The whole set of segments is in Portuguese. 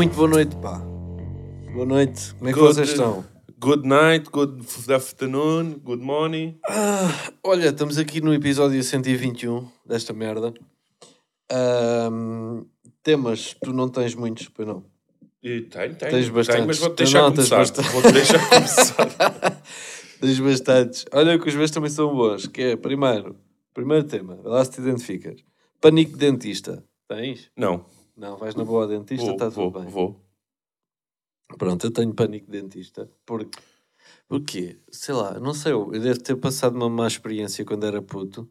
muito boa noite, pá. Boa noite. Como é que Good- vocês estão? Good night, good afternoon, good morning. Ah, olha, estamos aqui no episódio 121 desta merda. Temas, tu não tens muitos, pois não? E tenho, tenho. Tens bastantes. Tenho, mas vou-te deixar não, tens começar. bastante. Vou-te deixar começar. Tens bastantes. Olha que os meus também são bons. Que é, primeiro, primeiro tema, lá se te identificas. Pânico de dentista. Tens? Não, Não, vais na boa ao dentista, vou, está vou, tudo bem. vou. Pronto, eu tenho pânico de dentista. Porque, porque sei lá, não sei, eu devo ter passado uma má experiência quando era puto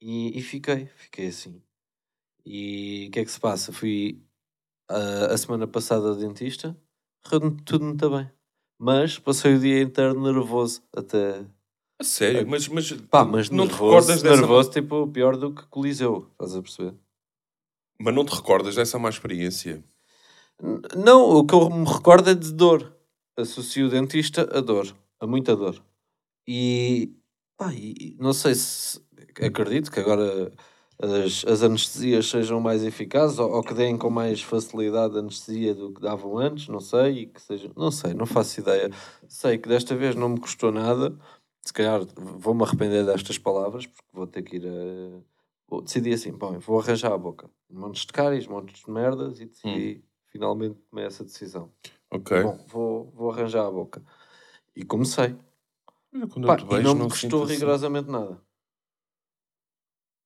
e, e fiquei, fiquei assim. E o que é que se passa? Fui ah, a semana passada ao dentista, tudo muito bem. Mas passei o dia inteiro nervoso até. A sério, mas, mas, Pá, mas não te nervoso, recordas dessa nervoso, tipo, pior do que Coliseu, estás a perceber? Mas não te recordas dessa má experiência? Não, o que eu me recordo é de dor. Associo o dentista a dor, a muita dor. E, pá, e não sei se acredito que agora as, as anestesias sejam mais eficazes ou, ou que deem com mais facilidade a anestesia do que davam antes, não sei, e que seja, não sei, não faço ideia. Sei que desta vez não me custou nada. Se calhar vou-me arrepender destas palavras, porque vou ter que ir a. Vou decidir assim, bom, vou arranjar a boca. Montes de cáries, montes de merdas e decidi, finalmente tomei essa decisão. Ok. Bom, vou, vou arranjar a boca. E comecei. Pá, e vejo, não me não custou assim. rigorosamente nada.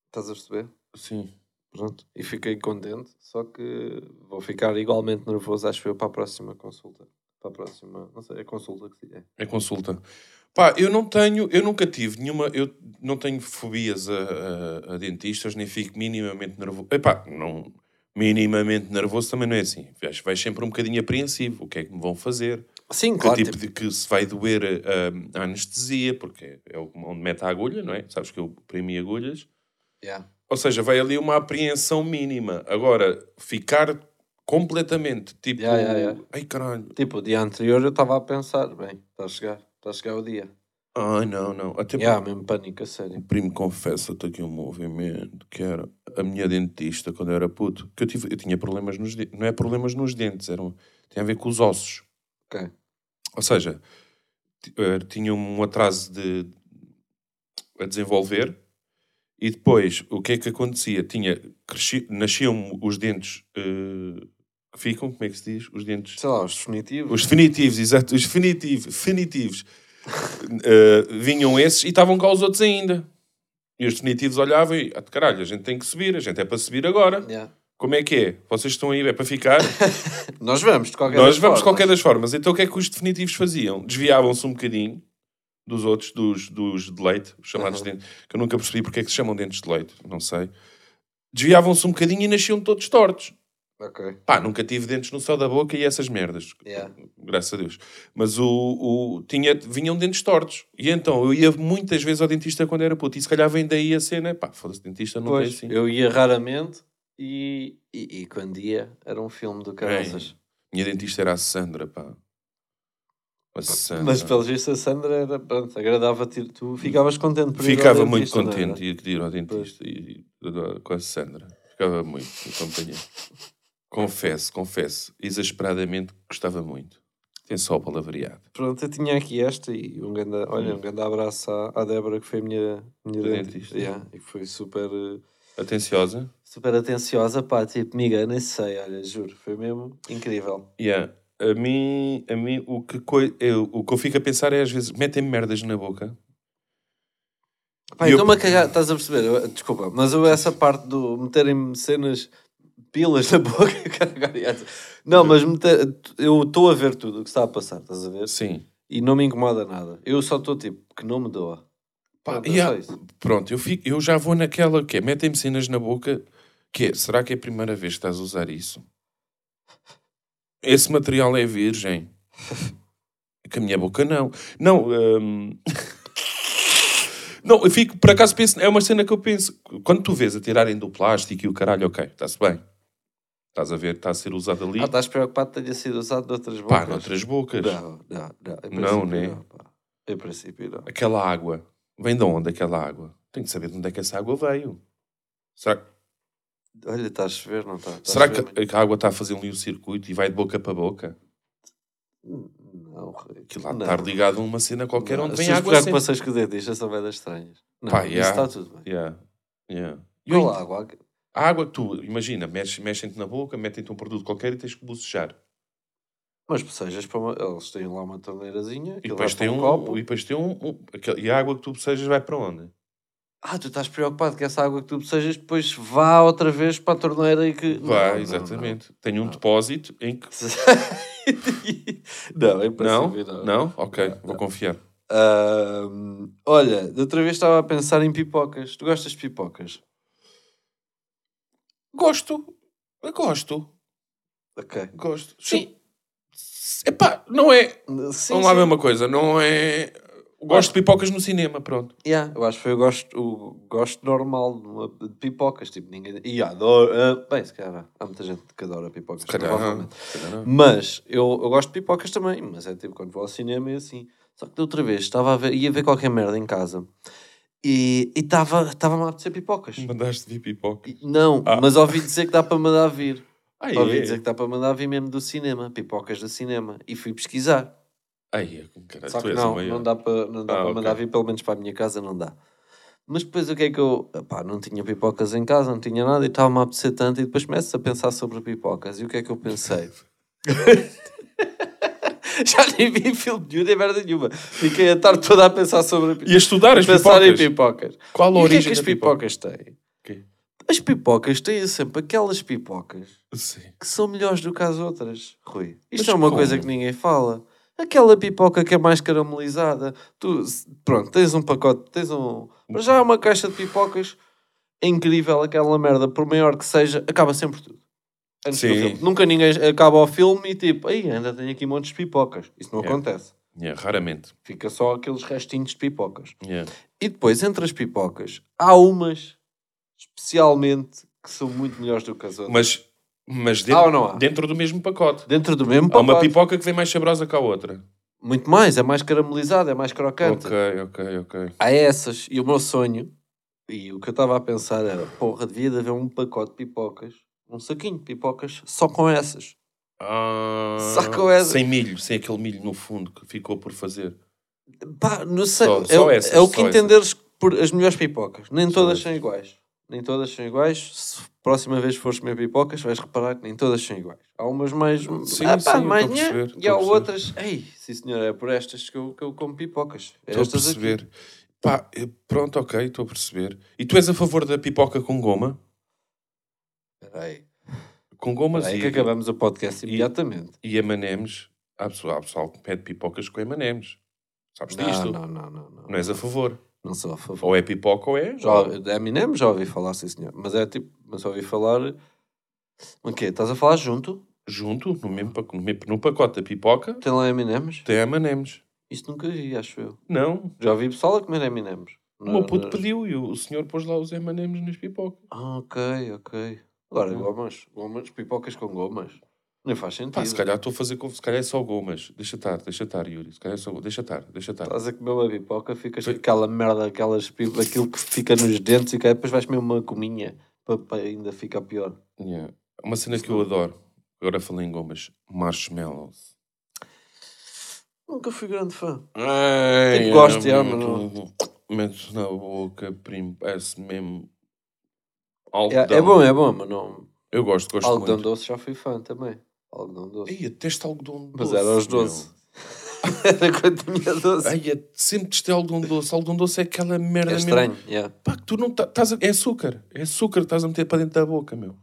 Estás a perceber? Sim. Pronto. E fiquei contente, só que vou ficar igualmente nervoso, acho eu, para a próxima consulta. Para a próxima, não sei, é consulta que se é. É consulta. Pá, eu não tenho, eu nunca tive nenhuma, eu não tenho fobias a, a- a dentistas, nem fico minimamente nervoso. Epá, não, minimamente nervoso também não é assim. Vais, vais sempre um bocadinho apreensivo. O que é que me vão fazer? Sim, Que claro. tipo tipo, de que se vai doer a, a anestesia, porque é o- onde mete a agulha, não é? Sabes que eu premi agulhas. yeah. Ou seja, vai ali uma apreensão mínima. Agora, ficar completamente tipo. Ya, ya, ya. Ai caralho. Tipo, o dia anterior eu estava a pensar, bem, está a chegar, está a chegar o dia. Ai não, não. Até Yeah, mesmo pânico, a sério. primo confessa-te aqui um movimento que era a minha dentista quando eu era puto. Que eu, tive, eu tinha problemas nos dentes. Não é problemas nos dentes, eram, tinha a ver com os ossos. Ok. Ou seja, eh, tinha um atraso de, a desenvolver e depois o que é que acontecia? Tinha, cresci, nasciam os dentes que ficam, como é que se diz? Os dentes. Sei lá, os definitivos. Os definitivos, exato, os definitivos, definitivos. Eh, vinham esses e estavam cá os outros ainda. E os definitivos olhavam e, ah, caralho, a gente tem que subir, a gente é para subir agora. Yeah. Como é que é? Vocês estão aí, é para ficar? Nós vamos, de qualquer Nós das vamos de formas. qualquer das formas. Então o que é que os definitivos faziam? Desviavam-se um bocadinho dos outros, dos, dos de leite, os chamados Uhum. dentes, que eu nunca percebi porque é que se chamam dentes de leite, não sei. Desviavam-se um bocadinho e nasciam todos tortos. Ok. Pá, nunca tive dentes no céu da boca e essas merdas. Yeah. Graças a Deus. Mas o, o, tinha, vinham dentes tortos. E então eu ia muitas vezes ao dentista quando era puto. E se calhar vem daí a cena, pá, foda-se, dentista não Pois, tem assim. eu ia raramente e, e, e quando ia era um filme do Caraças. Minha dentista era a Sandra, pá. A Sandra. Mas pelo visto a Sandra era, pronto, agradava-te, tu ficavas contente por ir Ficava muito não era? contente de ir ao dentista e, e- com a Sandra. Ficava muito em companhia. Confesso, confesso. Exasperadamente gostava muito. Tem só o palavreado. Pronto, eu tinha aqui esta e um grande, olha, um grande abraço à, à Débora que foi a minha, minha dentista. dentista. Yeah, e que foi super, eh, Atenciosa. super atenciosa, pá, tipo, miga, nem sei, olha, juro, foi mesmo incrível. Yeah. A mim, a mim o, que coi- eu, o que eu fico a pensar é às vezes metem merdas na boca. Pá, E eu- a cagar, estás a perceber? Eu- desculpa, mas eu essa parte do meterem cenas, pilas na boca, não, mas eu estou a ver tudo o que está a passar, estás a ver? Sim. E não me incomoda nada. Eu só estou tipo, que não me doa. Pá, Pronto, é yeah. isso. Pronto, eu, fico, eu já vou naquela que é metem-me cenas na boca. Que é, será que é a primeira vez que estás a usar isso? Esse material é virgem. Que a minha boca não. Não, hum, não, eu fico, por acaso penso, é uma cena que eu penso. Quando tu vês a tirarem do plástico e o caralho, ok, está-se bem. Estás a ver, está a ser usado ali. Ah, estás preocupado que tenha sido usado de outras bocas? Pá, noutras bocas. Não, não, não. Em Não, né? não, pá. Em princípio não. Aquela água. Vem de onde aquela água? Tenho que saber de onde é que essa água veio. Será que Olha, está a chover, não está? Está a Será que chover muito. a água está a fazer ali o circuito e vai de boca para boca? Não. Aquilo lá Não. está ligado a uma cena qualquer Não, onde vem água sempre. preocupações com o dentista são bem estranhas. Não, Pá, yeah. está tudo bem. Yeah, yeah. Qual a água? A água que tu, imagina, mexem-te na boca, metem-te um produto qualquer e tens que bocejar. Mas bocejas para uma... Eles têm lá uma torneirazinha. E depois tem para um, copo. e depois tem um, um- aquele- e a água que tu bocejas vai para onde? Ah, tu estás preocupado que essa água que tu bocejas depois vá outra vez para a torneira e que... Vai, Não, não, exatamente. Tem um Não. depósito em que. não, é Não? impossível. Não? Ok, Não, vou não. confiar. Ahm, olha, da outra vez estava a pensar em pipocas. Tu gostas de pipocas? Gosto. Eu gosto. Ok. Gosto. Sim. Epá, não é. Sim, Vamos lá ver uma coisa. Não é. Gosto de pipocas no cinema, pronto. Yeah, eu acho que foi o gosto, o gosto normal de, pipocas. Tipo, ninguém. E adoro. ah, bem, se calhar há muita gente que adora pipocas. Calhar, provavelmente. calhar. Mas eu, eu gosto de pipocas também. Mas é tipo quando vou ao cinema e assim. Só que da outra vez estava a ver, ia ver qualquer merda em casa e estava estava a apetecer pipocas. Mandaste vir pipoca. Não, Ah. mas ouvi dizer que dá para mandar vir. Ah, Ouvi é? dizer que dá para mandar vir mesmo do cinema, pipocas do cinema. E fui pesquisar. Ai, é, caralho, Só tu que és não, o maior. não dá para, não dá Ah, para ok. mandar vir, pelo menos para a minha casa não dá. Mas depois o que é que eu. Pá, não tinha pipocas em casa, não tinha nada e estava-me a apetecer tanto. E depois começo a pensar sobre pipocas. E o que é que eu pensei? Já nem vi filme nenhum, nem merda nenhuma. Fiquei a tarde toda a pensar sobre E a estudar as pensar pipocas. em pipocas. Qual a E o que é origem que as da pipoca? pipocas têm? As pipocas têm sempre aquelas pipocas Sim. que são melhores do que as outras, Rui. Isto Mas é uma como? coisa que ninguém fala. Aquela pipoca que é mais caramelizada. Tu, pronto, tens um pacote, tens um. Mas já é uma caixa de pipocas. É incrível aquela merda, por maior que seja, acaba sempre tudo. Antes do Sim. filme. Nunca ninguém acaba o filme e tipo, aí ainda tenho aqui montes de pipocas. Isso não Yeah. acontece. Yeah, raramente. Fica só aqueles restinhos de pipocas. Yeah. E depois, entre as pipocas, há umas especialmente que são muito melhores do que as outras. Mas, mas ou não há? dentro, dentro do mesmo pacote. Dentro do mesmo Há uma pacote. pipoca que vem mais saborosa que a outra. Muito mais, é mais caramelizado, é mais crocante. Ok, ok, ok. Há essas. E o meu sonho, e o que eu estava a pensar era, porra, devia de haver um pacote de pipocas, um saquinho de pipocas, só com essas. Ah, Só com essa. Sem milho, sem aquele milho no fundo que ficou por fazer. Pá, não sei. Só- é, só o- essas, é o que entenderes por as melhores pipocas. Nem Só todas essas. são iguais. Nem todas são iguais. Se próxima vez fores comer pipocas, vais reparar que nem todas são iguais. Há umas mais. Sim, ah, pá, sim, mais perceber, e há perceber. outras. Ei, sim senhor, é por estas que eu, que eu como pipocas. É Estou a estas aqui. perceber. Pá, pronto, ok, estou a perceber. E tu és a favor da pipoca com goma? Espera aí. Com gomas Espera aí e, que acabamos o podcast e- imediatamente. e M&M's. Há pessoal, há pessoal que pede pipocas com M&M's. Sabes Não, disto? não, não, não, não. Não és a favor. Não sou a favor. Ou é pipoca ou é... Já, da Eminem já ouvi falar, sim senhor. Mas é tipo, mas só ouvi falar. O quê? Estás a falar junto? Junto, no, mesmo, pac- no, mesmo- no pacote da pipoca, Tem lá Eminems? tem M&M's. Isso nunca vi, acho eu. Não. Já ouvi pessoal a comer Eminems. O meu puto pediu e o, o senhor pôs lá os M&M's nas pipocas. Ah, ok, ok. Agora, gomas. Gomas, pipocas com gomas. Nem faz sentido. Pá, se calhar estou a fazer com... Se calhar é só gomas. Deixa estar, deixa estar, Yuri. Se calhar é só... Deixa estar, deixa estar. Estás a comer uma pipoca, ficas com aquela merda, aquelas, pi- aquilo que fica nos dentes e que depois vais comer uma cominha para, ainda ficar pior. Yeah. Uma cena que eu adoro. Agora falei em gomas. Marshmallows. Nunca fui grande fã. Ai, Tipo, gosto, é, é, mas muito- Metes na boca, primo. Parece mesmo... É, Algodão. é bom, é bom, mas não. Eu gosto, gosto Algodão muito. doce já fui fã também. Algodão doce. Ei, teste algodão doce. Mas era aos meu. 12. era quando tinha 12. Ai, é- sempre testei algodão doce. Algodão doce é aquela merda é mesmo. estranho, yeah. Pá, que tu não tá- estás a... É açúcar. É açúcar que estás a meter para dentro da boca, meu.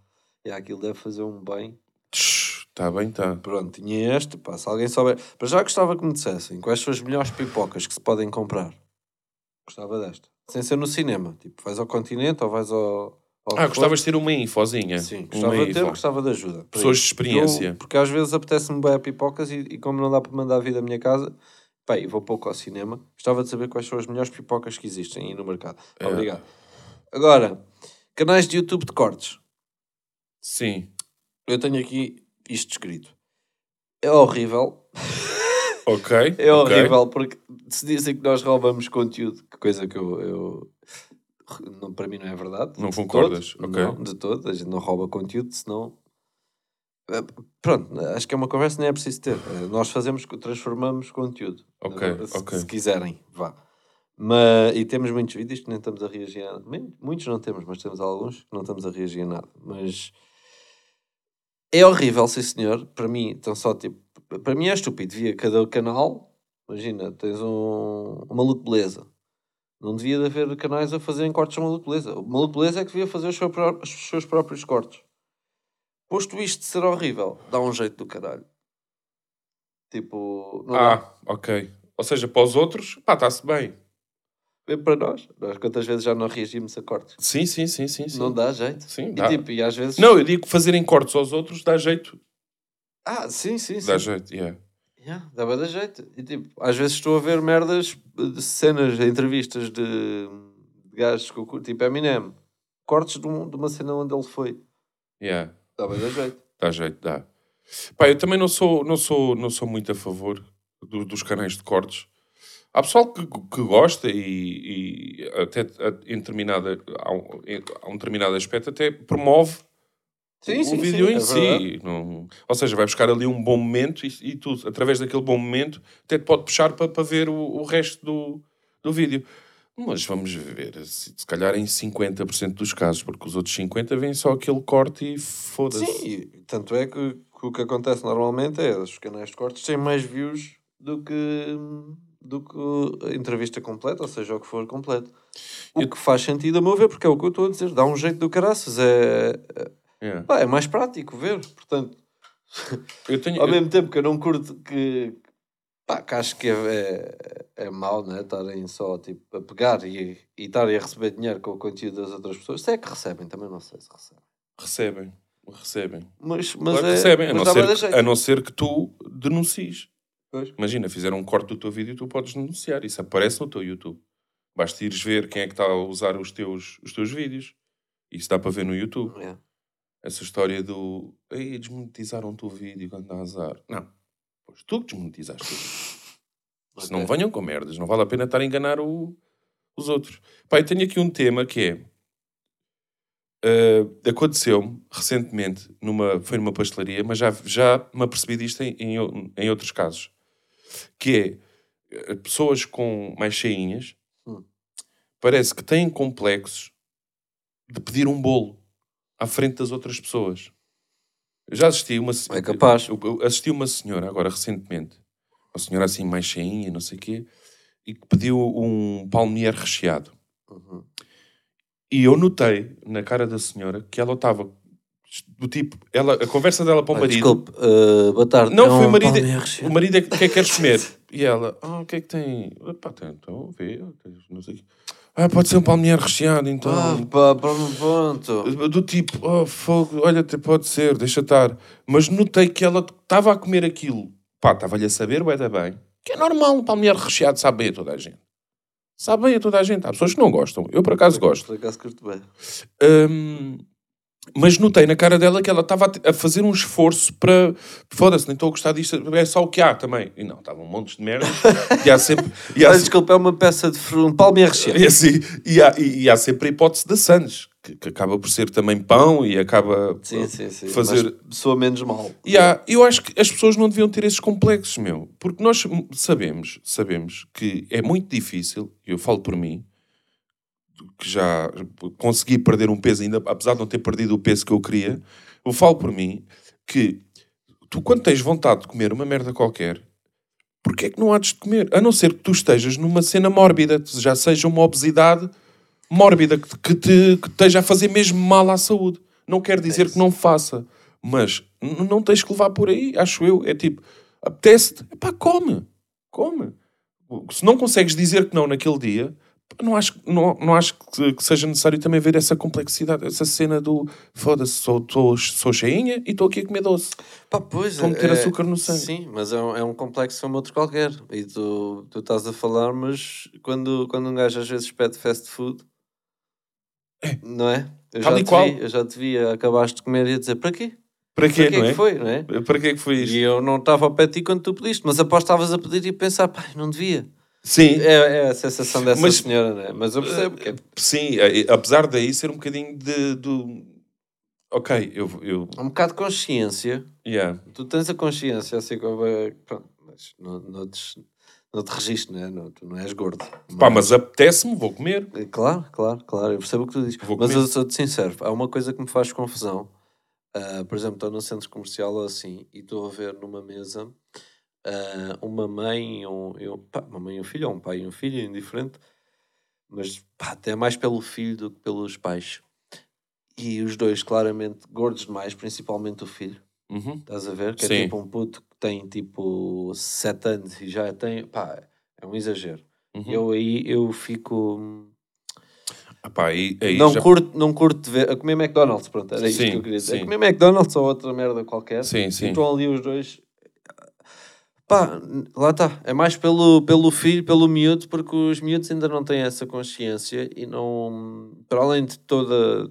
Yeah, aquilo deve fazer um bem. Está bem, está. Pronto, tinha este. Pá, se alguém souber. Para já gostava que me dissessem quais são as melhores pipocas que se podem comprar. Gostava desta. Sem ser no cinema. Tipo, vais ao continente ou vais ao. Ah, gostavas de ter uma infozinha. Sim, Uma gostava de ter, info. gostava de ajuda. Pessoas de experiência. Eu- porque às vezes apetece-me bem a pipocas e, e como não dá para mandar vir da minha casa, e vou pouco ao cinema, gostava de saber quais são as melhores pipocas que existem aí no mercado. É. Obrigado. Agora, canais de YouTube de cortes. Sim. Eu tenho aqui isto escrito. É horrível. Ok. É horrível porque se dizem que nós roubamos conteúdo, que coisa que eu, eu Não, para mim não é verdade. Não concordas? todo. Ok. Não, de todo. A gente não rouba conteúdo, senão... Eh, Pronto, acho que é uma conversa que nem é preciso ter. Eh, Nós fazemos, Ok, transformamos conteúdo. se, ok. se quiserem, vá. Mas, e temos muitos vídeos que nem estamos a reagir a Mu- Muitos não temos, mas temos alguns que não estamos a reagir a nada. Mas é horrível, sim senhor. Para mim, então só tipo. Para mim é estúpido. Devia cada canal. Imagina, tens um, um maluco beleza. Não devia de haver canais a fazerem cortes de maluco beleza. O maluco beleza é que devia fazer os seus, pró- os seus próprios cortes. Posto isto de ser horrível, dá um jeito do caralho. Tipo, não dá. Ah, ok. Ou seja, para os outros, pá, está-se bem. Vê para nós. Nós quantas vezes já não reagimos a cortes? Sim, sim, sim, sim. sim. Não dá jeito. Sim, E, dá. tipo, e às vezes. Não, eu digo que fazerem cortes aos outros dá jeito. Ah, sim, sim, sim. Dá jeito, yeah. Yeah, dá bué de jeito. E tipo, às vezes estou a ver merdas de cenas, entrevistas de, de gajos que eu curto, tipo Eminem. Cortes de, um- de uma cena onde ele foi. Yeah. Dá bué de jeito. Dá jeito, dá. Pá, eu também não sou, não sou, não sou muito a favor do- dos canais de cortes. Há pessoal que, que gosta e, e até a- em determinada, há, um, em- há um determinado aspecto até promove Sim, o sim, vídeo sim, em é si. Não, ou seja, vai buscar ali um bom momento e, e tu, através daquele bom momento, até te pode puxar para, para ver o, o resto do, do vídeo. Mas vamos ver, se, se calhar em 50% dos casos, porque os outros 50% vêm só aquele corte e foda-se. Sim, tanto é que, que o que acontece normalmente é os canais de cortes têm mais views do que, do que a entrevista completa, ou seja, o que for completo. O que faz sentido a meu ver, porque é o que eu estou a dizer, dá um jeito do caraças, é, Yeah. pá, é mais prático ver, portanto, tenho, ao eu- mesmo tempo que eu não curto que, pá, que acho que é, é, é mau, né? Estarem só tipo, a pegar e, e estarem a receber dinheiro com o conteúdo das outras pessoas. Se é que recebem, também não sei se recebem. recebem, recebem. Mas, mas Claro é, recebem, a mas não, ser, que- a não ser que tu denuncies. Pois. Imagina, fizeram um corte do teu vídeo e tu podes denunciar. Isso aparece no teu YouTube. Basta ires ver quem é que está a usar os teus, os teus vídeos. Isso dá para ver no YouTube. É. Essa história do. Ei, desmonetizaram o vídeo quando dá azar. Não. Pois tu que desmonetizaste o vídeo. Se não venham com merdas, não vale a pena estar a enganar o- os outros. Pá, eu tenho aqui um tema que é. ah, Aconteceu-me recentemente, numa, foi numa pastelaria, mas já, já me apercebi disto em, em, em outros casos. Que é ah, pessoas com mais cheinhas Hum. parece que têm complexos de pedir um bolo à frente das outras pessoas. Eu já assisti uma É capaz. Eu, eu assisti uma senhora agora recentemente, uma senhora assim mais cheinha, não sei o quê, e que pediu um palmier recheado. Uhum. E eu notei na cara da senhora que ela estava do tipo, ela, a conversa dela para o Ah, marido. Desculpe, uh, boa tarde. Não, É foi o marido. recheado. O marido é que, que é que queres comer? E ela, ah, o que é que tem? Pá, então, vê, não sei o quê. Ah, pode ser um palmier recheado, então. Ah, pá, para ponto. Do tipo, oh, fogo, olha, pode ser, deixa estar. Mas notei que ela estava a comer aquilo. Pá, estava-lhe a saber, vai dar bem. Que é normal, um palmier recheado sabe bem a toda a gente. Sabe bem a toda a gente. Há pessoas que não gostam. Eu, por acaso, gosto. Por acaso curto bem. Hum, mas notei na cara dela que ela estava a fazer um esforço para. Foda-se, nem estou a gostar disto, é só o que há também. E não, estava um monte de merda. e há sempre. E há Mas se- desculpe, é uma peça de um palmier recheado. e, assim, e, há, e, e há sempre a hipótese da Sandes, que, que acaba por ser também pão e acaba Sim, sim, sim. fazer. Mas soa menos mal. E há- eu acho que as pessoas não deviam ter esses complexos, meu. Porque nós sabemos, sabemos que é muito difícil, e eu falo por mim, que já consegui perder um peso, ainda apesar de não ter perdido o peso que eu queria, eu falo por mim que tu, quando tens vontade de comer uma merda qualquer, porque é que não há de comer? A não ser que tu estejas numa cena mórbida, já seja uma obesidade mórbida, que, que te que esteja a fazer mesmo mal à saúde. Não quer dizer que não faça, mas não tens que levar por aí, acho eu. É tipo, apetece-te, pá, come, come. Se não consegues dizer que não naquele dia, não acho, não, não acho que, que seja necessário também ver essa complexidade, essa cena do foda-se, sou, sou, sou cheinha e estou aqui a comer doce. Pá, pois, a meter é- açúcar no sangue. Sim, mas é um, é um complexo como outro qualquer. E tu, tu estás a falar, mas quando, quando um gajo às vezes pede fast food, não é? Eu Tal já, te qual. vi, eu já te vi, acabaste de comer e a dizer para quê? Para Para quê, quê não que é? foi, não é? Para que é que foi isto? E eu não estava ao pé de ti quando tu pediste, mas após estavas a pedir e pensar, pá, não devia. Sim, É, é a sensação dessa Mas- senhora, não é? Mas eu percebo que é. sim, eh, apesar daí ser um bocadinho de. do Ok, eu. eu Um bocado de consciência. yeah. Tu tens a consciência, assim como. é- Pronto, mas não, não, te, não te registro, não é? Não, tu não és gordo. Pá, mas apetece-me, vou comer. Claro, claro, claro, eu percebo o que tu dizes. Vou Mas comer. eu sou-te sincero, há uma coisa que me faz confusão. Ah, por exemplo, estou no centro comercial ou assim e estou a ver numa mesa ah, uma mãe um, e um- pá, uma mãe e um filho, ou um pai e um filho, indiferente, mas pá, até mais pelo filho do que pelos pais. E os dois claramente gordos demais, principalmente o filho. Uhum. Estás a ver? Que Sim. é tipo um puto que tem tipo 7 anos e já tem. Pá, é um exagero. Uhum. Eu aí eu fico. Ah, pá, aí, aí não, já- curto, não curto de ver. A comer McDonald's, pronto, era isto Sim, que eu queria dizer. sim. A comer McDonald's ou outra merda qualquer. Sim, sim. estão ali os dois. Pá, lá está. É mais pelo, pelo filho, pelo miúdo, porque os miúdos ainda não têm essa consciência e não. Para além de toda.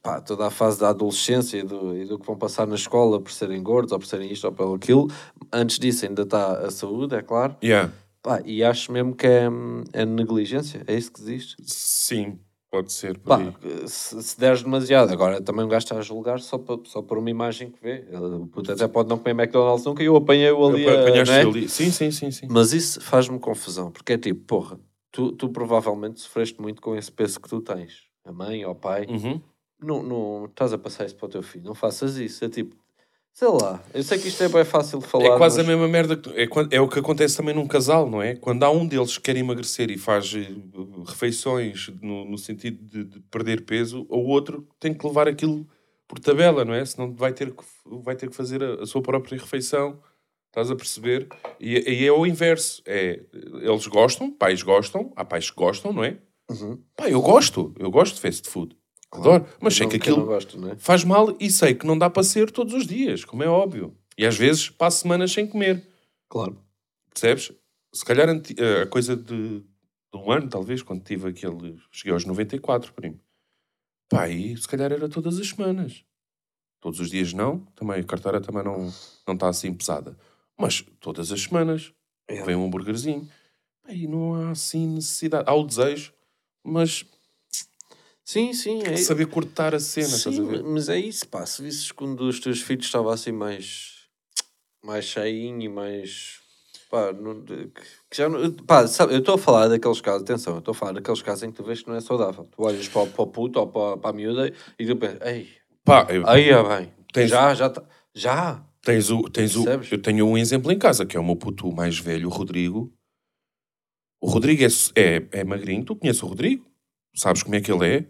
Pá, toda a fase da adolescência e do, e do que vão passar na escola por serem gordos ou por serem isto ou pelo aquilo, antes disso ainda está a saúde, é claro. Yeah. Pá, e acho mesmo que é, é negligência, é isso que existe. Sim, pode ser. por Pá, se, se deres demasiado, agora também um gajo está a julgar só, só por uma imagem que vê. O puto até pode não comer McDonald's nunca e eu apanhei-o ali. a- Apanhaste não é? ali. Sim, sim, sim, sim. Mas isso faz-me confusão, porque é tipo, porra, tu, tu provavelmente sofreste muito com esse peso que tu tens. A mãe ou o pai, Uhum. não, não estás a passar isso para o teu filho, não faças isso. É tipo, sei lá, eu sei que isto é bem fácil de falar. É quase mas- a mesma merda. Que, é, é o que acontece também num casal, não é? Quando há um deles que quer emagrecer e faz eh, refeições no, no sentido de, de perder peso, o outro tem que levar aquilo por tabela, não é? Senão vai ter que, vai ter que fazer a, a sua própria refeição. Estás a perceber? E, e é o inverso. É, eles gostam, pais gostam, há pais que gostam, não é? Uhum. Pá, eu gosto, eu gosto de fast food. Adoro. Mas sei não- que aquilo gosto, é? faz mal e sei que não dá para ser todos os dias, como é óbvio. E às vezes passo semanas sem comer, Claro. percebes? Se calhar eh, a coisa de, de um ano, talvez, quando tive aquele. Cheguei aos 94, primo. Pá, aí se calhar era todas as semanas. Todos os dias não, também a carteira também não não está assim pesada. Mas todas as semanas É. vem um hambúrguerzinho. E não há assim necessidade. Há o desejo, mas Sim, sim, é saber cortar a cena, estás a Sim, ver? mas é isso, pá. Se visses que um dos teus filhos estava assim mais. mais cheinho e mais. pá, não- que já não. pá, sabe, eu estou a falar daqueles casos, atenção, eu estou a falar daqueles casos em que tu vês que não é saudável. Tu olhas para, o- para o puto ou para, para a miúda e tu pensas, ei, Pá, eu- aí é bem, Tens- já, já, tá- já. Tens o, tens o, eu tenho um exemplo em casa, que é o meu puto mais velho, o Rodrigo. O Rodrigo é, é, é magrinho, tu conheces o Rodrigo, sabes como é que ele é,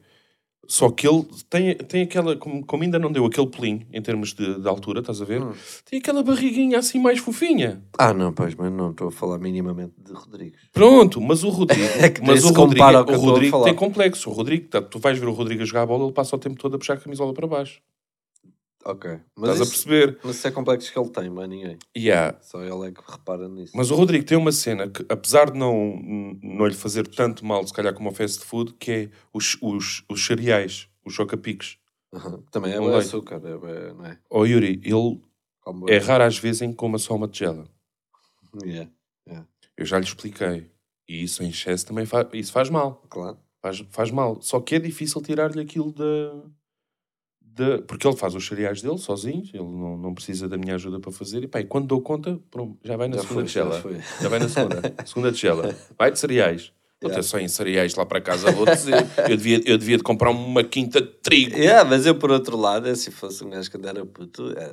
só que ele tem, tem aquela, como, como ainda não deu aquele pelinho em termos de, de altura, estás a ver? Hum. Tem aquela barriguinha assim mais fofinha. Ah, não, pois, mas não estou a falar minimamente de Rodrigues. Pronto, mas o Rodrigo, É mas o Rodrigo, o Rodrigo tem complexo. O Rodrigo, tá, tu vais ver o Rodrigo a jogar a bola, ele passa o tempo todo a puxar a camisola para baixo. Ok. Mas, Estás a isso, perceber? mas isso é complexo que ele tem, mas ninguém. Yeah. Só ele é que repara nisso. Mas o Rodrigo tem uma cena que, apesar de não, não lhe fazer tanto mal, se calhar como ao fast food, que é os, os, os cereais, os chocapics. Aham. Também é Um leite. açúcar, é, não é? Ó Yuri, ele Como é raro às vezes em que coma só uma tigela. Yeah, Eu já lhe expliquei. E isso em excesso também faz, isso faz mal. claro. Faz, faz mal. Só que é difícil tirar-lhe aquilo da... da- Porque ele faz os cereais dele sozinho, ele não, não precisa da minha ajuda para fazer. E pá, e quando dou conta, pronto, já vai na Já segunda foi, já tigela. foi. Já vai na segunda. segunda tigela. Vai de cereais. Vou ter Yeah. só em cereais lá para casa, vou dizer. Eu devia, eu devia de comprar uma quinta de trigo. Yeah, mas eu, por outro lado, é, se fosse um gajo quando era puto, é-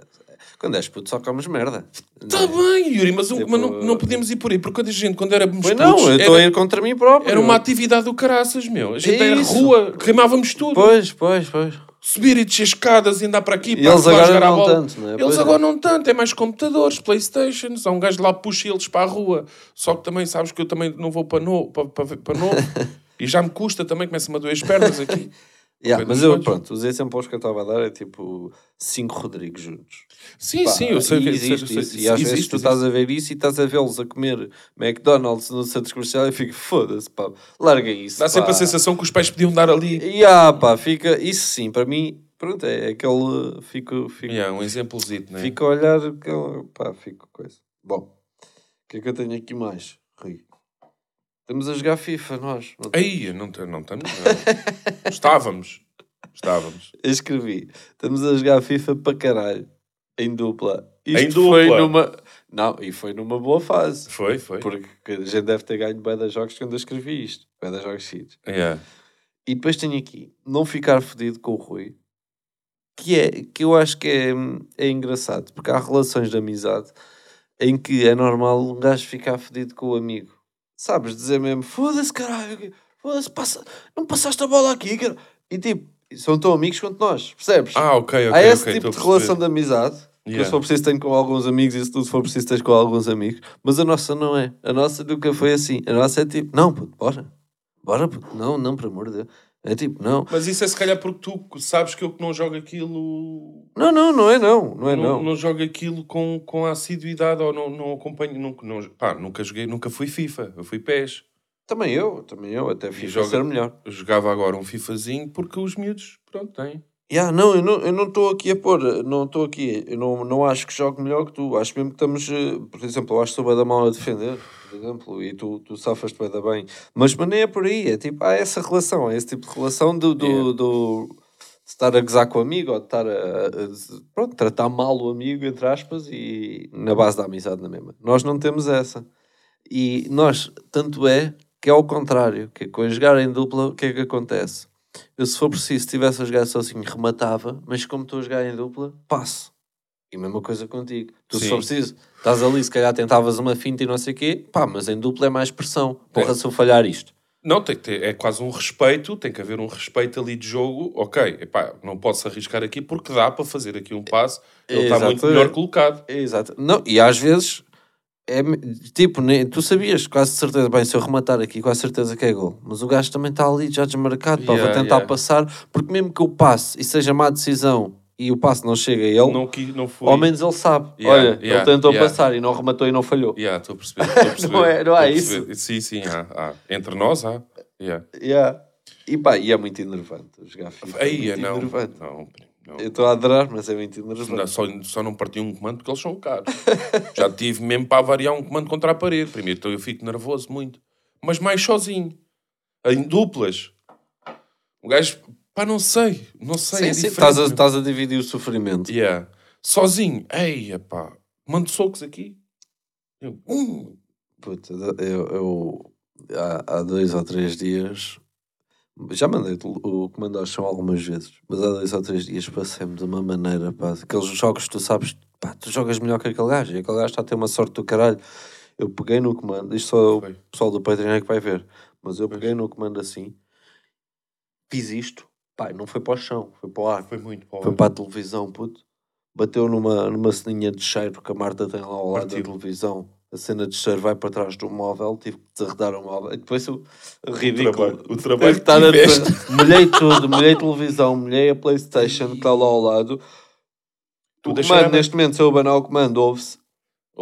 quando és puto só comes merda. Está Tá bem, Yuri, mas, Tipo- mas não, não podemos ir por aí, porque quando a gente, quando éramos Pois putos, não, eu estou a era, ir contra mim próprio. era uma atividade do caraças, meu. A gente era Isso. rua, queimávamos tudo. Pois, pois, pois. Subir e descer escadas e andar para aqui, E para eles lá agora não tanto, não é? Eles Pois é. agora não tanto, é mais computadores, Playstations, há um gajo lá puxa eles para a rua. Só que também sabes que eu também não vou para novo, para, para, para novo. e já me custa também, começa-me a doer as pernas aqui. Yeah, mas eu, pronto, os exemplos que eu estava a dar é tipo cinco Rodrigos juntos. Sim, Pá, sim, eu sei que existe isso. E às vezes tu estás a ver isso e estás a vê-los a comer McDonald's no centro comercial e fico, foda-se, pá, larga isso. Dá sempre pá. a sensação que os pais podiam dar ali. E ah, pá, fica, isso sim, para mim, pronto, é aquele, fico, fico, Yeah, um exemplozito, né? fico a olhar, pá, fico coisa. Bom, o que é que eu tenho aqui mais, Rui? Estamos a jogar FIFA, nós. Não- Aí, não, não estamos. não. Estávamos. Estávamos. Eu escrevi. Estamos a jogar FIFA para caralho. Em dupla. Isto Em foi dupla? numa... Não, e foi numa boa fase. Foi, foi. Porque a gente deve ter ganho bué de jogos quando eu escrevi isto. Bué de jogos seguidos. Yeah. E depois tenho aqui, não ficar fedido com o Rui, que é, que eu acho que é, é engraçado, porque há relações de amizade em que é normal um gajo ficar fedido com o amigo. Sabes, dizer mesmo, foda-se caralho, foda-se, passa, não passaste a bola aqui, cara. E tipo, são tão amigos quanto nós, percebes? Ah, ok, ok. há esse ok, tipo de relação de amizade. Que eu, se for preciso, tenho com alguns amigos e se tudo for preciso, tens com alguns amigos. Mas a nossa não é. A nossa nunca foi assim. A nossa é tipo, não, puto, bora. Bora, puto. Não, não, por amor de Deus. É tipo, não. Mas isso é se calhar porque tu sabes que eu que não jogo aquilo. Não, não, não é não. Não é não, não. não jogo aquilo com, com assiduidade ou não, não acompanho. Nunca, não, pá, nunca joguei, nunca fui FIFA. Eu fui PES. Também eu, também eu. Até fiz joga- ser melhor. Eu jogava agora um FIFAzinho porque os miúdos, pronto, têm. Yeah, não, eu não estou aqui a pôr, não estou aqui, eu não, não acho que jogue melhor que tu, acho mesmo que estamos, eh, por exemplo, eu acho que sou bem da mal a defender, por exemplo, e tu, tu safas-te bem bem, mas, mas nem é por aí, é tipo, há essa relação, há esse tipo de relação do, do, Yeah. do- de estar a gozar com o amigo, ou de estar a, a- pronto, tratar mal o amigo, entre aspas, e na base da amizade na mesma. Nós não temos essa. E nós, tanto é que é ao contrário, que é com a jogar em dupla, o que é que acontece? Eu, se for preciso, se estivesse a jogar sozinho, rematava, mas como estou a jogar em dupla, passo. E a mesma coisa contigo. Tu, se Sim. for preciso, estás ali, se calhar tentavas uma finta e não sei o quê, pá, mas em dupla é mais pressão. Porra, É. se eu falhar isto. Não, tem que ter, é quase um respeito, tem que haver um respeito ali de jogo. Ok, epá, não posso arriscar aqui porque dá para fazer aqui um passe. Ele está muito melhor colocado. Exato. Não, e às vezes, é, tipo, nem, tu sabias, quase certeza, bem, se eu rematar aqui, quase certeza que é gol. Mas o gajo também está ali já desmarcado, pá, vou Yeah, tentar yeah. passar, porque mesmo que eu passe e seja má decisão e o passe não chega a ele, Não, qui- não foi. ao menos ele sabe. Yeah, Olha, yeah, ele tentou yeah. passar e não rematou e não falhou. Yeah, estou a perceber. A perceber Não é- não há perceber. Sim, sim, há, há. Entre nós há. Yeah. E pá, e é muito enervante jogar FIFA. Aí, é muito não. enervante. Não, não. Eu estou a adorar, mas é muito enervante. Só, só não parti um comando porque eles são caros. Já tive mesmo para avariar um comando contra a parede. Primeiro, então eu fico nervoso muito. Mas mais sozinho. Em duplas. Um gajo, pá, não sei. Não sei. Sim, é sim, estás a, estás a dividir o sofrimento. Yeah. Sozinho. Ei, pá. Mando socos aqui. Eu, hum. Puta, eu, eu há, há dois ou três dias já mandei o o comando ao chão algumas vezes, mas há dois ou três dias passei-me de uma maneira, pá, aqueles jogos que tu sabes, pá, tu jogas melhor que aquele gajo, e aquele gajo está a ter uma sorte do caralho. Eu peguei no comando, isto só o Foi. pessoal do Patreon é que vai ver, mas eu peguei no comando assim, fiz isto, pá, não foi para o chão, foi para o ar, Foi muito bom. foi para a televisão, puto. Bateu numa, numa ceninha de cheiro que a Marta tem lá ao lado da Partiu. televisão. A cena de cheiro vai para trás do móvel, tive que desarredar o móvel. E depois o ridículo. trabalho- o trabalho que tiveste. Molhei tudo, molhei a televisão, molhei a Playstation que está lá ao lado. Tu O comando, neste momento, se eu abanar o comando, Ouve-se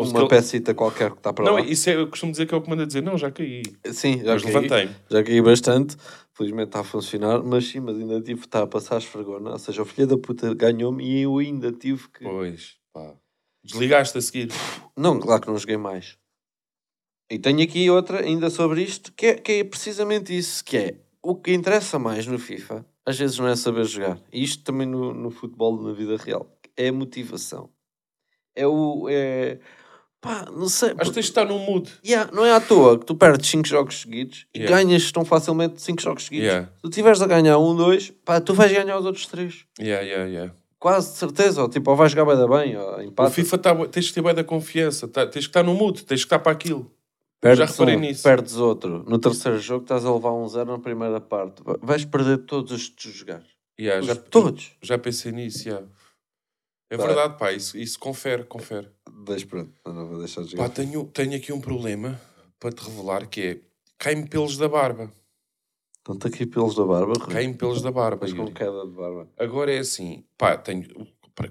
uma que pecita qualquer que está para Não, lá. isso é, eu costumo dizer que é o comando a dizer, não, já caí. Sim, já Mas caí. levantei-me. Já caí bastante, felizmente está a funcionar, mas sim, mas ainda tive que estar a passar a esfregona, ou seja, o filho da puta ganhou-me e eu ainda tive que... Pois, pá. Desligaste a seguir. Não, claro que não joguei mais. E tenho aqui outra ainda sobre isto, que é, que é precisamente isso, que é, o que interessa mais no FIFA, às vezes não é saber jogar, e isto também no, no futebol, na vida real, é a motivação. É o... É... Pá, não sei... Acho que tens de estar num mood. Yeah, não é à toa que tu perdes 5 jogos seguidos e Yeah. ganhas tão facilmente 5 jogos seguidos. Yeah. Se tu estiveres a ganhar um, dois, pá, tu vais ganhar os outros três. Yeah, yeah, yeah. Quase de certeza. Ou tipo, ou vais jogar bem da bem, ou O empate. FIFA tá, tens que ter bem da confiança, tá- tens que estar no mood, tens que estar para aquilo. perdes já reparei um, nisso. perdes outro. No terceiro jogo estás a levar um zero na primeira parte. Va- Vais perder todos os que tu jogares. Yeah, Os- já, todos. já pensei nisso, yeah. É Pá. verdade, pá, isso, isso confere, confere. Mas pronto, não vou deixar de Pá, jogar. tenho, tenho aqui um problema para te revelar que é cai-me pelos da barba. Estão-te aqui pelos da barba, Rui. Cai-me pelos da barba. Mas com queda de barba. Agora é assim, pá, tenho,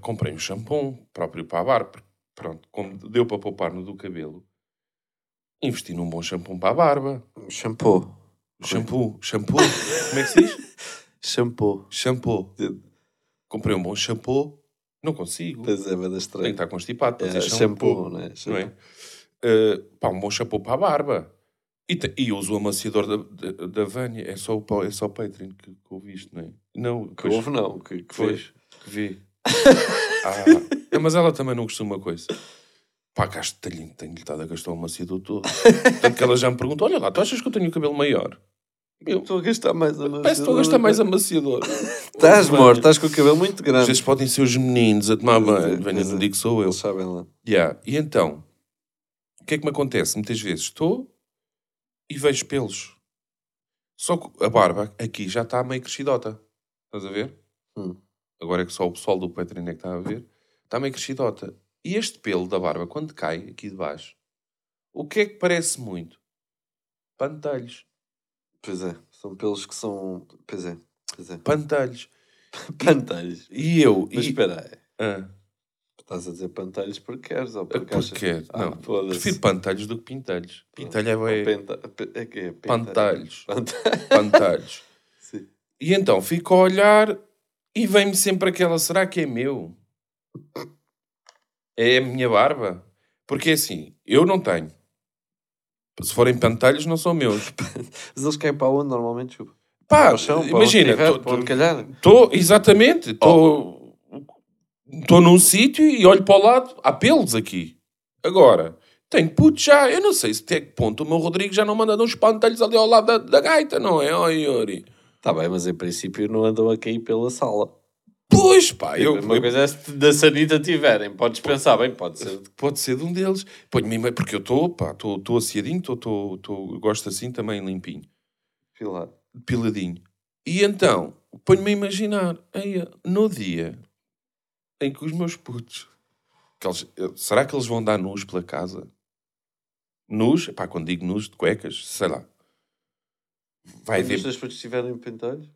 comprei um shampoo próprio para a barba. Pronto, como deu para poupar no do cabelo, investi num bom shampoo para a barba. Shampoo. Shampoo, shampoo, como é que se diz? Shampoo. Shampoo. Comprei um bom shampoo, não consigo. Pois é, vai da Tenho que estar constipado para É, dizer shampoo, shampoo. né? Não é? Uh, pá, um bom shampoo para a barba. E, te- e uso o amaciador da, da, da Vânia. É só o, é só o Patreon que, que ouviste, não é? Não, Que houve, não. Que, que Foi. que vê. Ah, é, mas ela também não costuma uma coisa. Pá, gasto, tenho, tenho-lhe estado a gastar o amaciador todo. Tanto que ela já me pergunta: olha lá, tu achas que eu tenho o cabelo maior? Eu, Estou a gastar mais a parece que estou a gastar mais amaciador. Estás morto, estás com o cabelo muito grande. vezes podem ser os meninos a tomar banho. Venha, não digo que sou eu. Eles sabem lá. Yeah. E então, o que é que me acontece? Muitas vezes estou e vejo pelos. Só que a barba aqui já está meio crescidota. Estás a ver? Hum. Agora é que só o pessoal do Patreon é que está a ver. Está meio crescidota. E este pelo da barba, quando cai aqui de baixo, o que é que parece muito? Pantalhos. Pois é, são pelos que são. Pois é, pois é. Pantalhos. Pantalhos. E eu... Mas e... espera aí. Ah, Estás a dizer pantalhos porque queres ou porque achas... porque... Ah, não, prefiro pantalhos do que pintalhos. Pintalho é... Penta... pe- É que é Pantalhos. Panta- Pantalhos. Sim. E então fico a olhar e vem-me sempre aquela: será que é meu? É a minha barba? Porque é assim, eu não tenho. Se forem pantalhos, não são meus. Mas eles caem para onde normalmente, chupa? Pá, Para chão, imagina. Estou, exatamente, estou estou num sítio e olho para o lado, há pelos aqui. Agora, tenho puto já, eu não sei se até que ponto o meu Rodrigo já não manda uns pantalhos ali ao lado da, da gaita, não é? Oh, Yuri. Está bem, mas em princípio não andam a cair pela sala. Pois, pá, eu, Uma coisa é se da sanita tiverem. Podes pensar, bem, pode ser. Pode ser de um deles. Ponho-me, porque eu estou, pá, estou aciadinho, estou, estou, estou, gosto assim também limpinho, Filar. piladinho. E então, ponho-me a imaginar, aí, no dia em que os meus putos, que eles- eu- será que eles vão dar nus pela casa? Nus, pá, quando digo nus, de cuecas, sei lá. Vai Mas haver os putos tiverem pentalhos?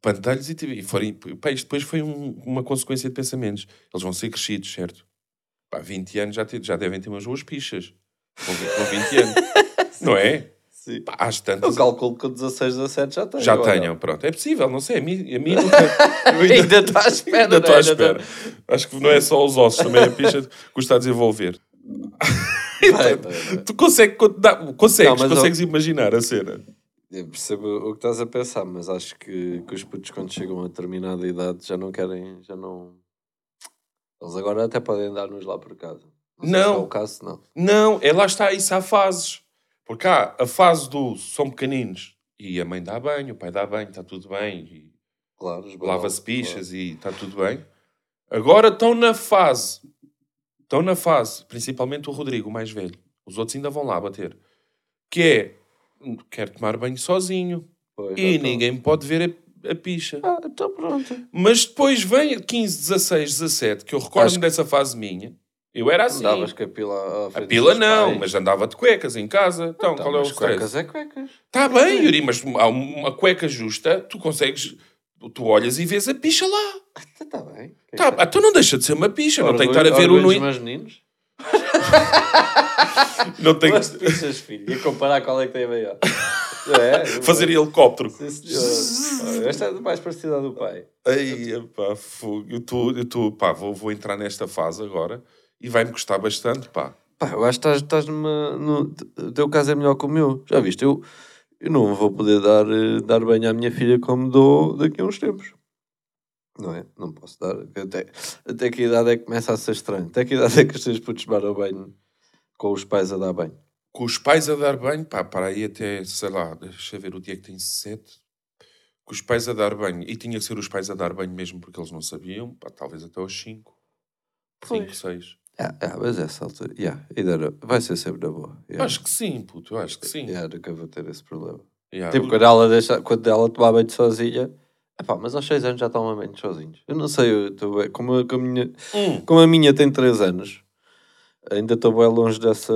Pantalhos e, e forem, pá, isto depois foi um- uma consequência de pensamentos. Eles vão ser crescidos, certo? Pá, 20 anos já, te- já devem ter umas boas pichas. Com, vi- com 20 anos. não é? Sim. Pá, às Eu tantas. calculo que com 16, 17 já tenho. Já ou tenham, pronto. É possível, não sei. A mim, a mim nunca. eu Ainda estou à espera. ainda estou à é? Ainda espera. Acho que não é só os ossos, também a picha que custa a desenvolver. Vai, vai, vai. Tu consegue, dá- consegues, Não, consegues imaginar a cena. Eu percebo o que estás a pensar, mas acho que, que os putos quando chegam a determinada idade já não querem, já não... Eles agora até podem andar-nos lá por casa. Não. Se é o caso, não. Não, é lá está, isso há fases. Porque há a fase do são pequeninos e a mãe dá banho, o pai dá banho, está tudo bem, e Claro, lava-se pichas e está tudo bem. Agora estão na fase, estão na fase, principalmente o Rodrigo, o mais velho. Os outros ainda vão lá bater. Que é, quer tomar banho sozinho. Pois, e ninguém pode ver a, a picha. Ah, então pronto. Mas depois vem 15, 16, 17, que eu recordo-me dessa fase minha. Eu era assim. Andavas com a pila à A pila não, pais. mas andava de cuecas em casa. Então, Então, qual é o stress? cuecas é cuecas. Está bem, Yuri, mas há uma cueca justa, tu consegues, tu olhas e vês a picha lá. Está bem. Tá, então não deixa de ser uma picha, não tem que estar a ver o Orgulho no... dos meus meninos. Não tem Duas pichas, filho. E comparar qual é que tem a maior. É, fazer helicóptero. Sim, senhor. Esta é mais parecida à do pai. Ai, pá, fogo. eu estou, eu estou, pá, vou, vou entrar nesta fase agora e vai-me custar bastante, pá. Pá, eu acho que estás, estás numa. No, o teu caso é melhor que o meu. Já viste? Eu, eu não vou poder dar, eh, dar banho à minha filha como dou daqui a uns tempos. Não é? Não posso dar. Até, até que idade é que começa a ser estranho? Até que idade é que os teus putos tomaram banho com os pais a dar banho? Com os pais a dar banho, pá, para aí até, sei lá, deixa eu ver o dia que tem sete. Com os pais a dar banho, e tinha que ser os pais a dar banho mesmo porque eles não sabiam, pá, talvez até aos cinco. Cinco, Pois. seis. Ah, ah, mas essa altura. Yeah, ainda era- vai ser sempre na boa. Yeah. Acho que sim, puto, eu acho que sim. Yeah, nunca vou ter esse problema. Yeah. Tipo, quando ela, deixa, quando ela tomar banho sozinha. Epá, mas aos 6 anos já tomam banho sozinhos. Eu não sei, eu bem- como, a- como, a minha, Hum, como a minha tem 3 anos, ainda estou bem longe dessa,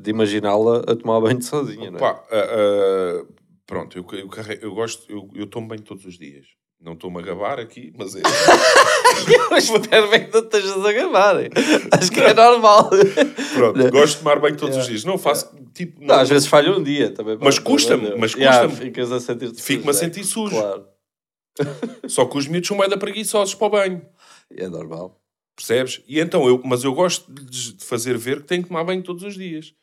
de imaginá-la a tomar banho sozinha, não é? ah, ah, pronto, eu, eu, carrego- eu gosto, eu, eu tomo banho todos os dias. Não estou-me a gabar aqui, mas é. Eu espero bem que não estejas a gravar. Acho que é normal. Pronto, gosto de tomar banho todos os dias. Não faço, tipo, Não, às vezes falha um dia também. Mas custa-me, mas Deus. Yeah, custa-me. ficas a sentir Fico-me a sentir sujo. Claro, Só que os miúdos são mais da preguiçosos para o banho. é normal. Percebes? E então, eu, mas eu gosto de fazer ver que tenho que tomar banho todos os dias.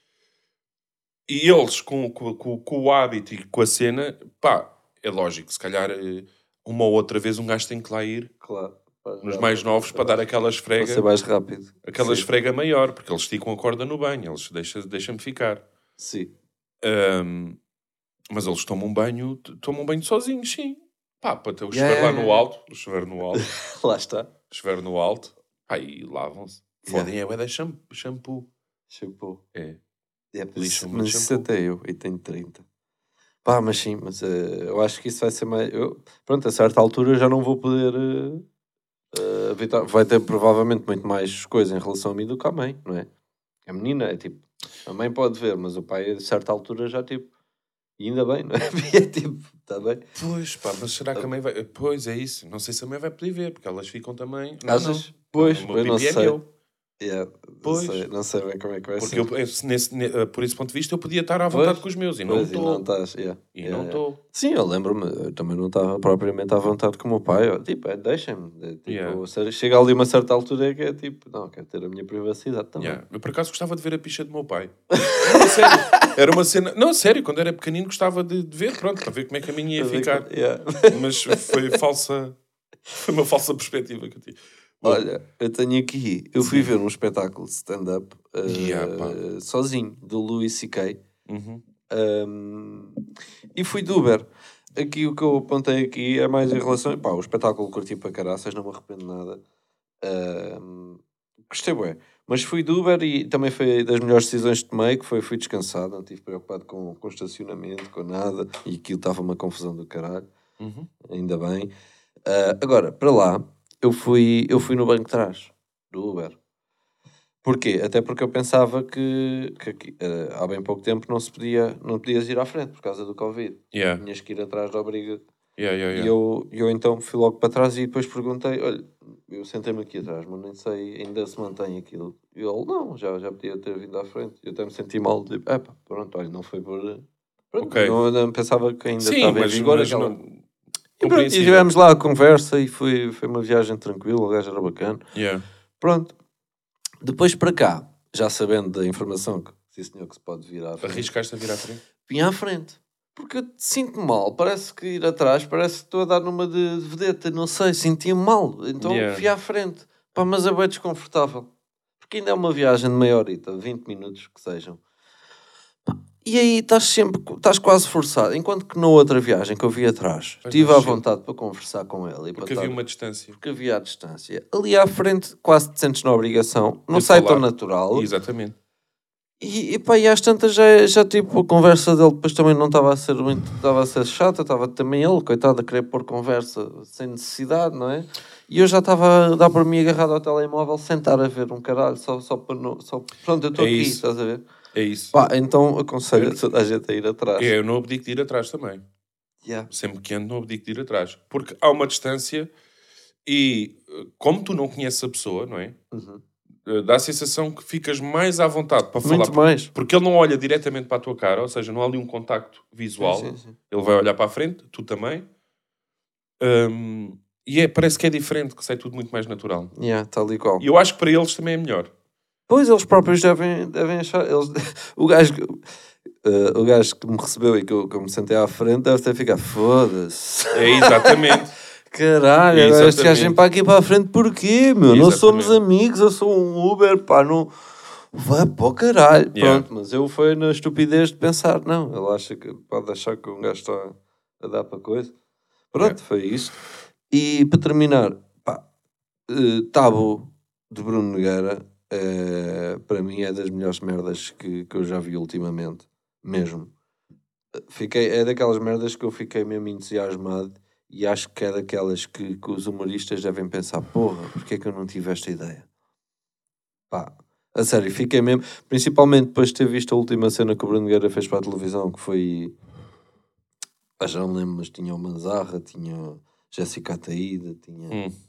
E eles, com, com, com, com o hábito e com a cena, pá, é lógico, se calhar eh, uma ou outra vez um gajo tem que lá ir Claro. Nos mais novos para dar aquela Para esfrega, ser mais rápido. aquela Sim. esfrega maior, porque eles esticam a corda no banho, eles deixam- deixam-me ficar. Sim. Ahm, mas eles tomam banho, tomam banho sozinhos, sim. Pá, para ter o Yeah, chuveiro lá yeah, no yeah. alto, o chuveiro no alto, Lá está. chuveiro no alto, e lavam-se. Fodem é bué da sham- shampoo. Shampoo. É. É, mas Lixam-me mas isso shampoo. até eu, e tenho 30. Pá, mas sim, mas eh, eu acho que isso vai ser mais. Eu, pronto, a certa altura eu já não vou poder eh, evitar. Vai ter provavelmente muito mais coisa em relação a mim do que a mãe, não é? A menina é tipo. A mãe pode ver, mas o pai a certa altura já tipo. E ainda bem, não é? É tipo, está bem. Pois, pá, mas será que a mãe vai... Pois, é isso. Não sei se a mãe vai poder ver, porque elas ficam também... Não, Achas? não. Pois, O meu pois pipi é sei. meu. Yeah, Pois. Não, sei, não sei bem como é que vai Porque ser. eu, esse- nesse, ne- eh, por esse ponto de vista eu podia estar à vontade Pois, com os meus e não Pois, e não estou. estás. yeah, E yeah, não yeah. estou. Sim, eu lembro-me, eu também não estava propriamente à vontade com o meu pai. ó, Tipo, é, deixem-me. é, Tipo, Yeah. Chega ali uma certa altura que é tipo, não, quero ter a minha privacidade também. Yeah. Eu por acaso gostava de ver a picha do meu pai. Não, sério. Era uma cena. Não, sério, quando era pequenino gostava de, de ver, pronto, para ver como é que a minha ia ficar. Yeah. Mas foi falsa. Foi uma falsa perspectiva que eu tive. Olha, eu tenho aqui, eu fui ver um espetáculo de stand-up eh, Yeah, pá. sozinho, do Louis C.K. uhum. Um, e fui de Uber. Aqui o que eu apontei aqui é mais em relação. Pá, o espetáculo curti para caraças, não me arrependo nada. Um, gostei, bué. Mas fui de Uber e também foi das melhores decisões que tomei, que foi fui descansado, não estive preocupado com, com estacionamento, com nada, e aquilo estava uma confusão do caralho, Uhum. ainda bem. Ah, agora, para lá, eu fui, eu fui no banco de trás do Uber. Porquê? Até porque eu pensava que, que aqui, eh, há bem pouco tempo não se podia, não podias ir à frente por causa do Covid. Yeah. Tinhas que ir atrás da obriga. Yeah, yeah, E eu, eu então fui logo para trás e depois perguntei: olha, eu sentei-me aqui atrás, mas nem sei, ainda se mantém aquilo. E ele, não, já, já podia ter vindo à frente. Eu até me senti mal, tipo, epá, pronto, olha, não foi por. Pronto, Ok. não, não pensava que ainda Sim, estava mas, em vigor mas aquela. não... E, pronto, e tivemos lá a conversa e foi, foi uma viagem tranquila, o gajo era bacana. Yeah. Pronto. Depois para cá, já sabendo da informação que sim senhor que se pode vir à frente, Arriscaste a vir à frente? vim à frente. Porque eu sinto mal, parece que ir atrás, parece que estou a dar numa de de vedeta, não sei, sentia-me mal. Então Yeah. fui à frente. Pá, mas é bem desconfortável. Porque ainda é uma viagem de meia horita, 20 minutos que sejam. E aí estás sempre, estás quase forçado. Enquanto que na outra viagem que eu vi atrás, Pois, tive mas à vontade para conversar com ele. Porque para havia uma distância. porque havia à distância. Ali à frente, quase te sentes na obrigação. Não sai tão natural. Exatamente. E, e pá, e às tantas já, já tipo, a conversa dele depois também não estava a ser muito, estava a ser chata, estava também ele, coitado, a querer pôr conversa sem necessidade, não é? E eu já estava a dar por mim agarrado ao telemóvel, sentar a ver um caralho, só, só para não, só, pronto, eu estou É aqui, isso. estás a ver? É isso. Pá, então aconselho a toda a gente a ir atrás. É, eu não abdico de ir atrás também. Yeah. Sempre que ando, não abdico de ir atrás. Porque há uma distância e, como tu não conheces a pessoa, não é? Uhum. Eh, Dá a sensação que ficas mais à vontade para falar. Muito mais. Porque ele não olha diretamente para a tua cara, ou seja, não há ali um contacto visual. Sim, sim, sim. Ele vai olhar para a frente, tu também. Hum, e é, parece que é diferente, que sai tudo muito mais natural. Yeah, tal e qual. E eu acho que para eles também é melhor. Pois eles próprios devem, devem achar. Eles, o, gajo, que- eh, o gajo que me recebeu e que eu, que eu me sentei à frente deve ter ficado foda-se. É exatamente. Caralho, agora este gajo vem para aqui para a frente porquê, meu? Não somos amigos, eu sou um Uber, pá, não. Vai para o caralho. Yeah. Pronto, mas eu fui na estupidez de pensar, não, ele acha que pode achar que um gajo está a dar para coisa. Pronto, Yeah. foi isto. E para terminar, pá, Tabo de Bruno Nogueira, eh, para mim é das melhores merdas que, que eu já vi ultimamente, mesmo. Fiquei, é daquelas merdas que eu fiquei mesmo entusiasmado e acho que é daquelas que, que os humoristas devem pensar, porra, porque é que eu não tive esta ideia? Pá, a sério, fiquei mesmo, principalmente depois de ter visto a última cena que o Bruno Nogueira fez para a televisão, que foi, ah, já não lembro, mas tinha o Manzarra, tinha Jéssica Ataída, tinha... Hum.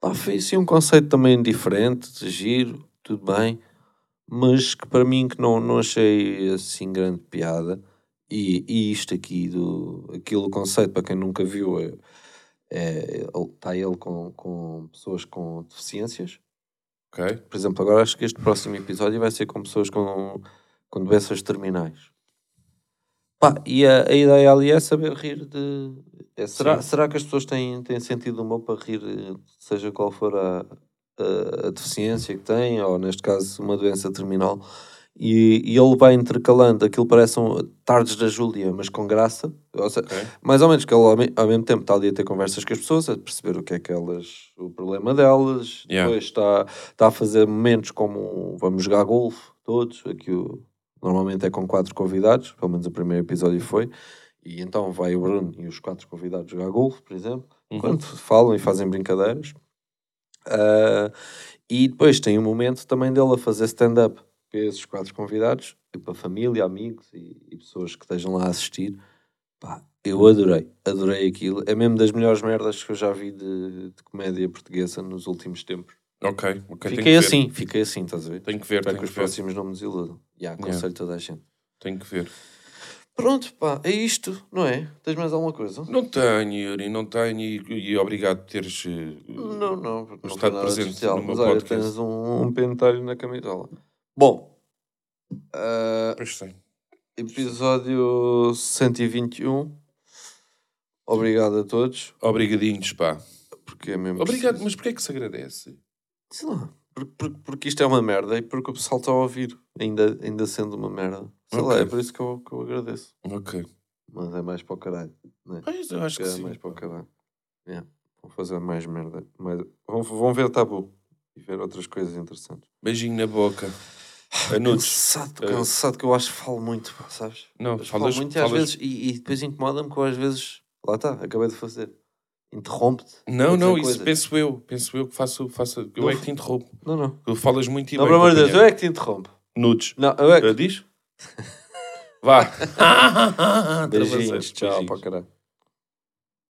Pá, foi assim um conceito também diferente, de giro, tudo bem, mas que para mim que não, não achei assim grande piada. E, e isto aqui, do, aquilo conceito, para quem nunca viu, é, é, está ele com, com pessoas com deficiências. Ok? Por exemplo, agora acho que este próximo episódio vai ser com pessoas com, com doenças terminais. Pá, e a, a ideia ali é saber rir de. é, será, será que as pessoas têm, têm sentido humor para rir, seja qual for a, a, a deficiência que têm, ou neste caso uma doença terminal? E, e ele vai intercalando, aquilo parece um tardes da Júlia, mas com graça. Ou seja, mais ou menos que ele ao, me- ao mesmo tempo está ali a ter conversas com as pessoas, a perceber o que é que elas, o problema delas, Yeah. depois está, está a fazer momentos como vamos jogar golfe, todos, aqui o, normalmente é com quatro convidados, pelo menos o primeiro episódio foi, e então vai o Bruno e os quatro convidados jogar golfe, por exemplo, Uhum. enquanto falam e fazem brincadeiras. Ah, e depois tem um momento também dele a fazer stand-up para esses quatro convidados, e para família, amigos e, e pessoas que estejam lá a assistir. Pá, eu adorei, adorei aquilo. É mesmo das melhores merdas que eu já vi de, de comédia portuguesa nos últimos tempos. Ok, ok. fiquei assim, fiquei assim, estás a ver? Tenho que ver, Espero tenho que os que ver. próximos não me desiludam. Já, aconselho toda a gente. Tenho que ver. Pronto, pá, é isto, não é? Tens mais alguma coisa? Não tenho, Yuri, não tenho. E, e obrigado por teres. eh, Não, não, porque não estado presente especial. no meu Mas olha, podcast. tens um, um pentelho na camisola. Bom, ah, Pois sei. episódio 121. Obrigado a todos, Obrigadinhos, pá. porque é mesmo Obrigado, preciso. mas porquê é que se agradece? Sei lá, porque, porque, isto é uma merda e porque o pessoal está a ouvir, ainda, ainda sendo uma merda. Sei lá, Ok. é por isso que eu, que eu agradeço. Ok. Mas é mais para o caralho. Né? Pois, eu acho que é sim. mais para o caralho. Yeah. Vão fazer mais merda. Mais... Vão, vão ver tabu e ver outras coisas interessantes. Beijinho na boca. Anudos. Cansado, Eh, cansado que eu acho que falo muito, pá, sabes? Não, Eu falo falas, muito e às falas- vezes, e, e depois incomoda-me que eu às vezes, lá está, acabei de fazer. Interrompe-te. Não, não, isso penso eu. Penso eu que faço. faço eu Não é que te interrompo. Não, não. Tu falas muito e Não, pelo amor de Deus, eu é que te interrompo. Nudes. Não, eu é que... Ah, diz? Vá. Beijinhos, tchau, para caralho.